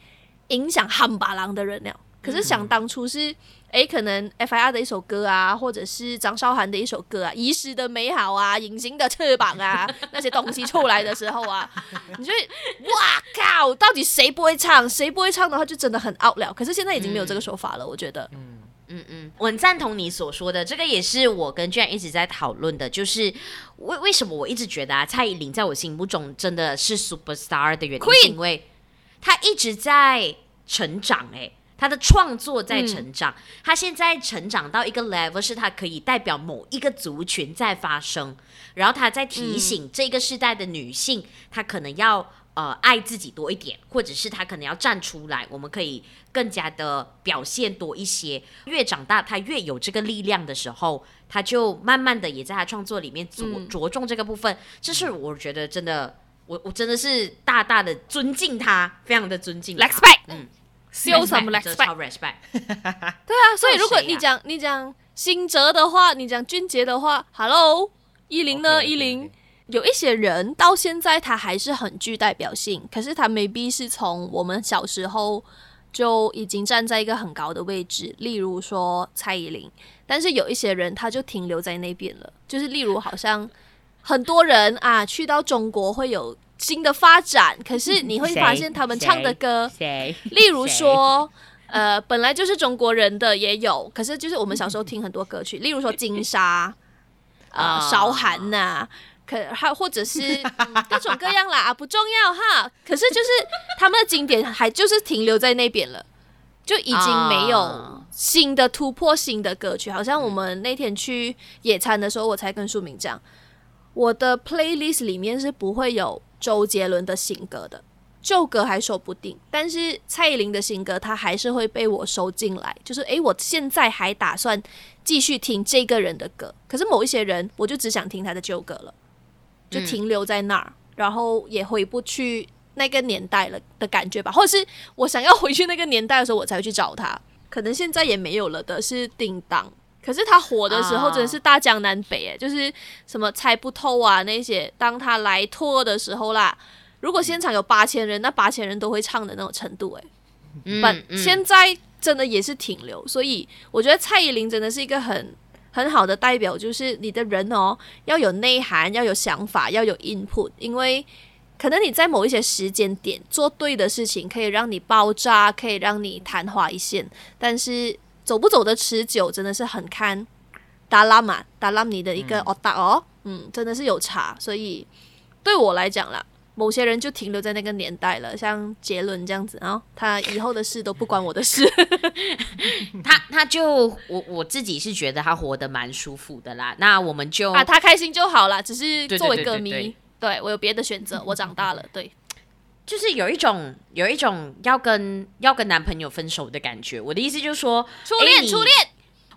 影响汉巴郎的人了。可是想当初是哎，可能 F.I.R 的一首歌啊，或者是张韶涵的一首歌啊，《遗失的美好》啊，《隐形的翅膀》啊，那些东西出来的时候啊，你就哇靠，到底谁不会唱？谁不会唱的话，就真的很 out 了。可是现在已经没有这个说法了，我觉得。嗯嗯嗯，我很赞同你所说的，这个也是我跟 Jen 一直在讨论的，就是为为什么我一直觉得啊，蔡依林在我心目中真的是 super star 的原因，是因为她一直在成长，哎，她的创作在成长，她、嗯、现在成长到一个 level，是她可以代表某一个族群在发声，然后她在提醒这个世代的女性，她可能要。呃，爱自己多一点，或者是她可能要站出来，我们可以更加的表现多一些。越长大，他越有这个力量的时候，他就慢慢的也在他创作里面着、嗯、着重这个部分。这是我觉得真的，我我真的是大大的尊敬他，非常的尊敬他。respect，嗯，show some respect，对啊，所以如果你讲你讲新哲的话，你讲俊杰的话，Hello，依林呢？依林。有一些人到现在他还是很具代表性，可是他 maybe 是从我们小时候就已经站在一个很高的位置，例如说蔡依林。但是有一些人他就停留在那边了，就是例如好像很多人啊去到中国会有新的发展，可是你会发现他们唱的歌，例如说呃本来就是中国人的也有，可是就是我们小时候听很多歌曲，例如说金沙啊、呃、韶涵呐。可还或者是 各种各样啦，不重要哈。可是就是他们的经典还就是停留在那边了，就已经没有新的突破新的歌曲。好像我们那天去野餐的时候，我才跟书明讲，我的 playlist 里面是不会有周杰伦的新歌的，旧歌还说不定。但是蔡依林的新歌，它还是会被我收进来。就是诶，我现在还打算继续听这个人的歌，可是某一些人，我就只想听他的旧歌了。就停留在那儿，嗯、然后也回不去那个年代了的感觉吧，或者是我想要回去那个年代的时候，我才会去找他。可能现在也没有了的是叮当，可是他火的时候真的是大江南北哎，啊、就是什么猜不透啊那些。当他来托的时候啦，如果现场有八千人，那八千人都会唱的那种程度哎。嗯，嗯现在真的也是停留，所以我觉得蔡依林真的是一个很。很好的代表就是你的人哦，要有内涵，要有想法，要有 input，因为可能你在某一些时间点做对的事情，可以让你爆炸，可以让你昙花一现，但是走不走的持久，真的是很看达拉玛，达拉尼的一个哦达哦，嗯，真的是有差，所以对我来讲啦。某些人就停留在那个年代了，像杰伦这样子，然后他以后的事都不关我的事。他他就我我自己是觉得他活得蛮舒服的啦。那我们就啊，他开心就好啦。只是作为歌迷，对我有别的选择。我长大了，对，就是有一种有一种要跟要跟男朋友分手的感觉。我的意思就是说，初恋初恋。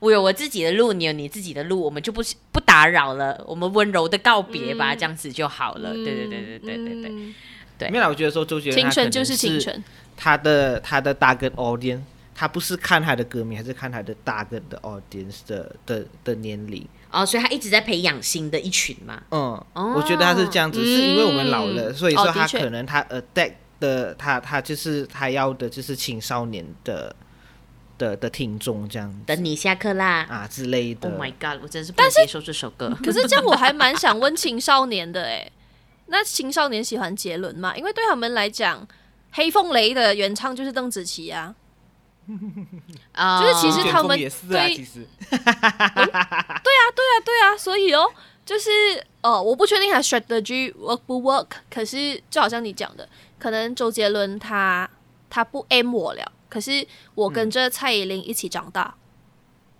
我有我自己的路，你有你自己的路，我们就不不打扰了，我们温柔的告别吧，嗯、这样子就好了。对对对对对对对。对，没有，我觉得说周杰伦青春就是青春，他的他的大哥 audience，他不是看他的歌迷，还是看他的大哥的 audience 的的的年龄。哦，所以他一直在培养新的一群嘛。嗯，哦、我觉得他是这样子，是因为我们老了，嗯、所以说他可能他 adapt 的他他就是他要的就是青少年的。的的听众这样。等你下课啦啊之类的。Oh my god！我真是不能接受这首歌。可是这样我还蛮想问青少年的哎，那青少年喜欢杰伦吗？因为对他们来讲，黑凤雷的原唱就是邓紫棋啊。啊，就是其实他们也是啊，其实。对啊，对啊，对啊，所以哦，就是呃，我不确定他 strategy work 不 work，可是就好像你讲的，可能周杰伦他他不 aim 我了，可是我跟着蔡依林一起长大，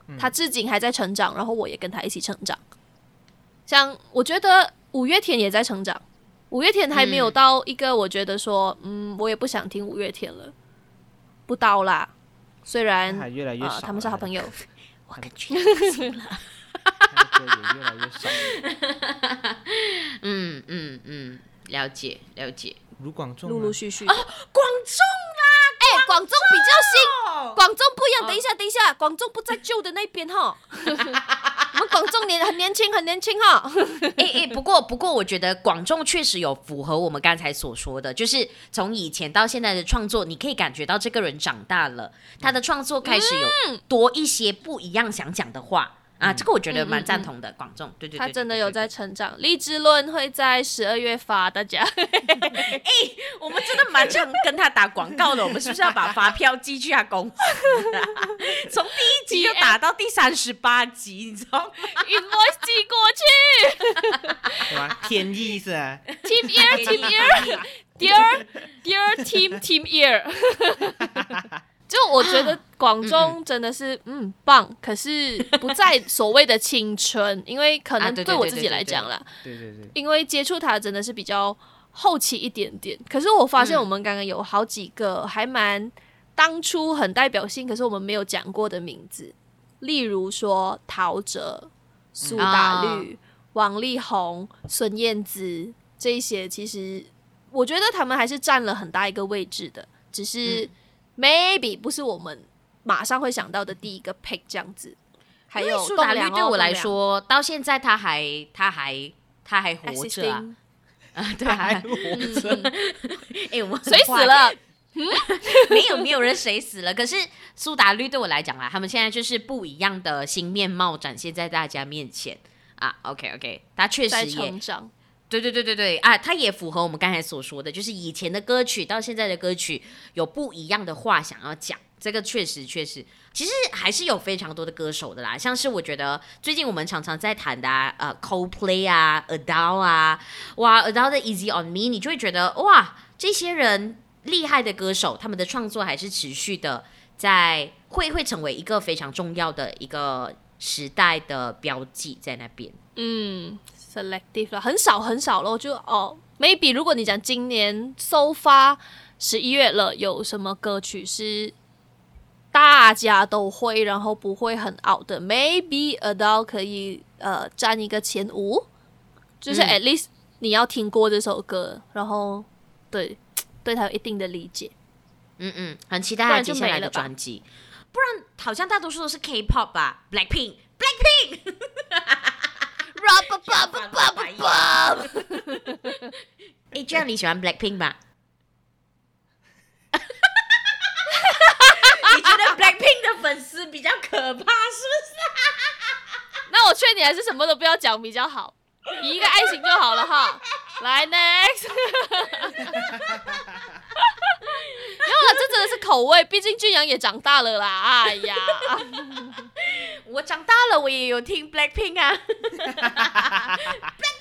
嗯、他至今还在成长，然后我也跟他一起成长。像我觉得五月天也在成长，五月天还没有到一个我觉得说，嗯，嗯，我也不想听五月天了，不到啦。虽然越来越少、呃，他们是好朋友，我感觉也越来越少。嗯嗯嗯，了解了解。卢广仲，陆陆续续啊，广仲啦，哎，广仲比较新，广仲不一样。等一下，等一下，广仲不在旧的那边哈。我们广仲年很年轻，很年轻哈。哎哎，不过不过，我觉得广仲确实有符合我们刚才所说的，就是从以前到现在的创作，你可以感觉到这个人长大了，他的创作开始有多一些不一样想讲的话。啊，这个我觉得蛮赞同的。广仲，对对对，他真的有在成长。励志论会在十二月发，大家。哎，我们真的蛮常跟他打广告的。我们是不是要把发票寄去他公司？从第一集就打到第三十八集，你知道吗？Invoice 寄过去。什么？天意是啊。Team Ear，Team Ear，Dear，Dear Team，Team Ear。就我觉得广中真的是嗯，嗯棒，可是不在所谓的青春，因为可能对我自己来讲啦，对对对，因为接触他真的是比较后期一点点。可是我发现我们刚刚有好几个还蛮当初很代表性，可是我们没有讲过的名字，例如说陶喆、苏打绿、嗯、王力宏、孙燕姿这一些，其实我觉得他们还是占了很大一个位置的，只是。嗯 Maybe 不是我们马上会想到的第一个 pick 这样子，还有苏打绿对我来说，到现在他还他还他还活着啊，啊对，还活着。哎，我 谁死了？没有没有人谁死了。可是苏打绿对我来讲啊，他们现在就是不一样的新面貌展现在大家面前啊。OK OK，他确实也成长。对对对对对啊，他也符合我们刚才所说的，就是以前的歌曲到现在的歌曲有不一样的话想要讲，这个确实确实，其实还是有非常多的歌手的啦，像是我觉得最近我们常常在谈的啊，呃，Coldplay 啊，Adele 啊，哇，Adele 的 Easy on Me，你就会觉得哇，这些人厉害的歌手，他们的创作还是持续的在会会成为一个非常重要的一个时代的标记在那边，嗯。selective 了，很少很少咯。就哦，maybe 如果你讲今年 so far 十一月了，有什么歌曲是大家都会，然后不会很 out 的？Maybe Adele 可以呃占一个前五，就是 at least 你要听过这首歌，然后对 对他有一定的理解。嗯嗯，很期待他接下来的专辑。不然好像大多数都是 K-pop 吧，Blackpink，Blackpink。哎，这样你喜欢 Blackpink 吧？你觉得 Blackpink 的粉丝比较可怕，是不是？那我劝你还是什么都不要讲比较好，以一个爱情就好了哈。来 Next，没有了，这真的是口味，毕竟俊阳也长大了啦。哎呀。我长大了，我也有听 Blackpink 啊。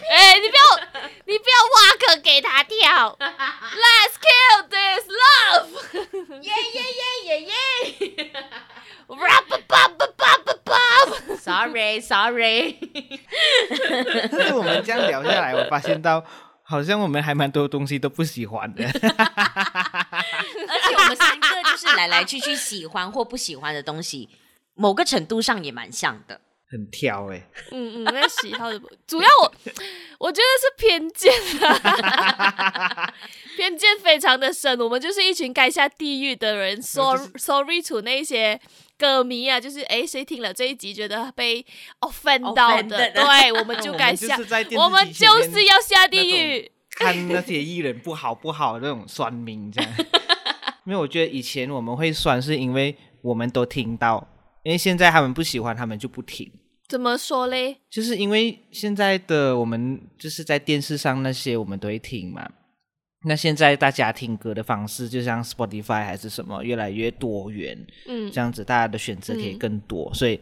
哎、欸，你不要，你不要挖坑给他跳。Let's kill this love。耶耶耶耶耶。Rap bop bop bop。Sorry，Sorry。但是我们这样聊下来，我发现到好像我们还蛮多东西都不喜欢的。而且我们三个就是来来去去喜欢或不喜欢的东西。某个程度上也蛮像的，很挑哎、欸，嗯嗯，那喜好的主要我 我觉得是偏见啊，偏见非常的深。我们就是一群该下地狱的人。Sorry sorry to 那些歌迷啊，就是哎，谁听了这一集觉得被 offend 到的.对，我们就该下，我，我们就是要下地狱，看那些艺人不好不好的那种酸民这样。因为我觉得以前我们会酸，是因为我们都听到，因为现在他们不喜欢，他们就不听。怎么说嘞？就是因为现在的我们就是在电视上那些我们都会听嘛。那现在大家听歌的方式，就像 Spotify 还是什么，越来越多元，嗯，这样子大家的选择可以更多，嗯、所以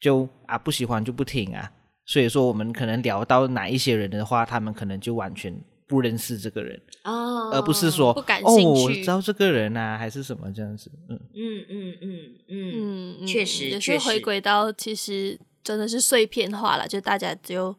就啊不喜欢就不听啊。所以说我们可能聊到哪一些人的话，他们可能就完全不认识这个人哦，而不是说不感兴趣哦，我知道这个人啊，还是什么这样子，嗯嗯嗯嗯嗯嗯，确实，也是回归到其实。真的是碎片化了，就大家就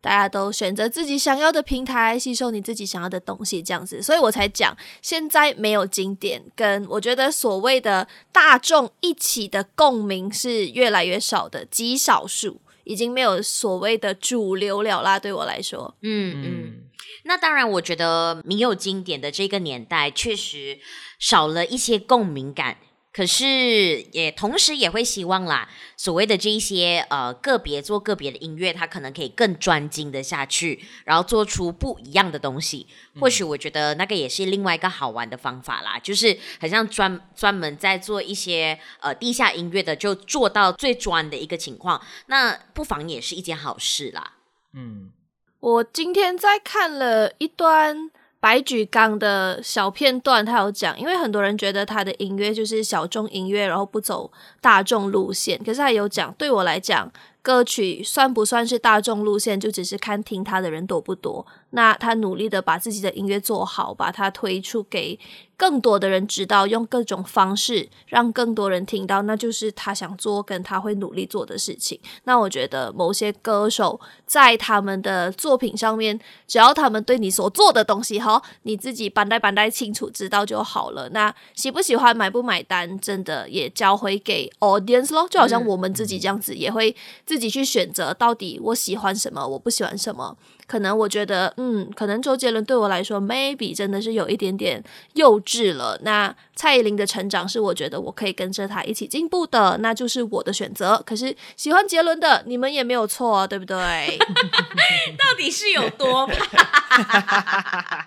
大家都选择自己想要的平台，吸收你自己想要的东西，这样子，所以我才讲现在没有经典，跟我觉得所谓的大众一起的共鸣是越来越少的，极少数，已经没有所谓的主流了啦。对我来说，嗯嗯，那当然，我觉得没有经典的这个年代，确实少了一些共鸣感。可是也同时也会希望啦，所谓的这一些呃个别做个别的音乐，他可能可以更专精的下去，然后做出不一样的东西。或许我觉得那个也是另外一个好玩的方法啦，就是很像专专门在做一些呃地下音乐的，就做到最专的一个情况，那不妨也是一件好事啦。嗯，我今天在看了一段。白举纲的小片段，他有讲，因为很多人觉得他的音乐就是小众音乐，然后不走大众路线。可是他有讲，对我来讲，歌曲算不算是大众路线，就只是看听他的人多不多。那他努力的把自己的音乐做好，把它推出给。更多的人知道，用各种方式让更多人听到，那就是他想做跟他会努力做的事情。那我觉得某些歌手在他们的作品上面，只要他们对你所做的东西哈，你自己板带板带清楚知道就好了。那喜不喜欢、买不买单，真的也交回给 audience 咯。就好像我们自己这样子，也会自己去选择到底我喜欢什么，我不喜欢什么。可能我觉得，嗯，可能周杰伦对我来说，maybe 真的是有一点点幼稚了。那蔡依林的成长是我觉得我可以跟着她一起进步的，那就是我的选择。可是喜欢杰伦的你们也没有错，对不对？到底是有多怕？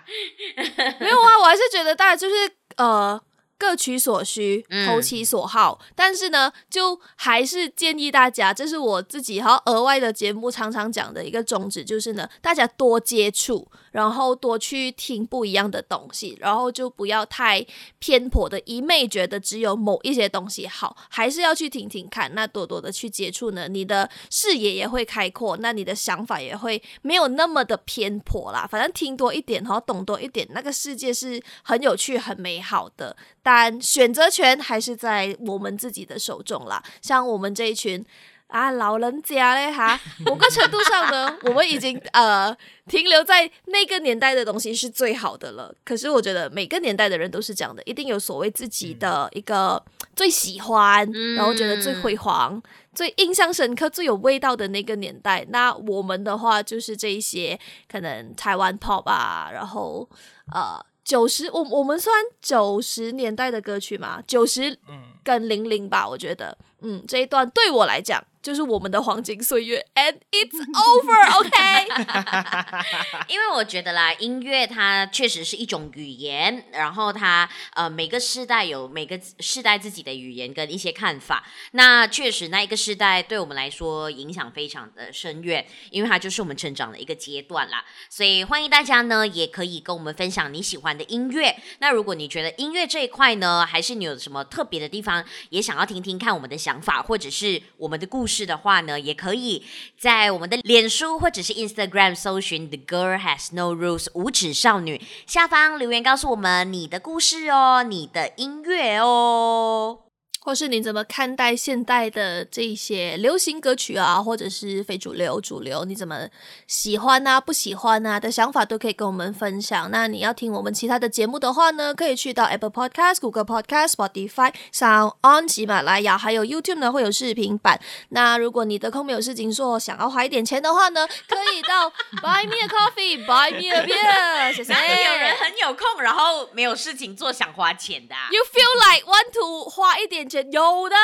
没有啊，我还是觉得大家就是呃。各取所需，投其所好，嗯、但是呢，就还是建议大家，这是我自己哈额外的节目常常讲的一个宗旨，就是呢，大家多接触。然后多去听不一样的东西，然后就不要太偏颇的一昧觉得只有某一些东西好，还是要去听听看。那多多的去接触呢，你的视野也会开阔，那你的想法也会没有那么的偏颇啦。反正听多一点，然后懂多一点，那个世界是很有趣、很美好的。但选择权还是在我们自己的手中啦。像我们这一群。啊，老人家嘞哈，某个程度上呢，我们已经呃停留在那个年代的东西是最好的了。可是我觉得每个年代的人都是这样的，一定有所谓自己的一个最喜欢，嗯、然后觉得最辉煌、最印象深刻、最有味道的那个年代。那我们的话就是这一些可能台湾 pop 啊，然后呃九十，我我们算九十年代的歌曲嘛，九十跟零零吧，我觉得嗯这一段对我来讲。就是我们的黄金岁月，and it's over，OK？Okay? 因为我觉得啦，音乐它确实是一种语言，然后它呃每个世代有每个世代自己的语言跟一些看法。那确实那一个世代对我们来说影响非常的深远，因为它就是我们成长的一个阶段啦。所以欢迎大家呢，也可以跟我们分享你喜欢的音乐。那如果你觉得音乐这一块呢，还是你有什么特别的地方，也想要听听看我们的想法，或者是我们的故事。是的话呢，也可以在我们的脸书或者是 Instagram 搜寻 The Girl Has No Rules 无耻少女，下方留言告诉我们你的故事哦，你的音乐哦。或是你怎么看待现代的这些流行歌曲啊，或者是非主流、主流，你怎么喜欢啊、不喜欢啊的想法都可以跟我们分享。那你要听我们其他的节目的话呢，可以去到 Apple Podcast、Google Podcast、Spotify、Sound On、喜马拉雅，还有 YouTube 呢会有视频版。那如果你的空没有事情做，想要花一点钱的话呢，可以到 Buy Me a Coffee、Buy Me a Beer。谢谢。哪里有人很有空，然后没有事情做，想花钱的啊？You feel like want to 花一点有的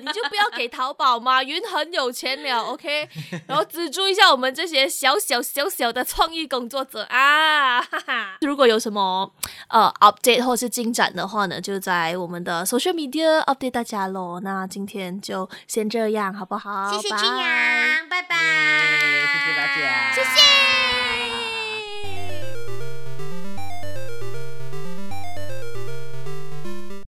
你就不要给淘宝马云很有钱了 ok 然后资助一下我们这些小小小小的创意工作者啊哈哈。如果有什么呃 update 或是进展的话呢就在我们的 social media update 大家喽那今天就先这样好不好？谢谢君阳拜拜。谢谢大家。谢谢。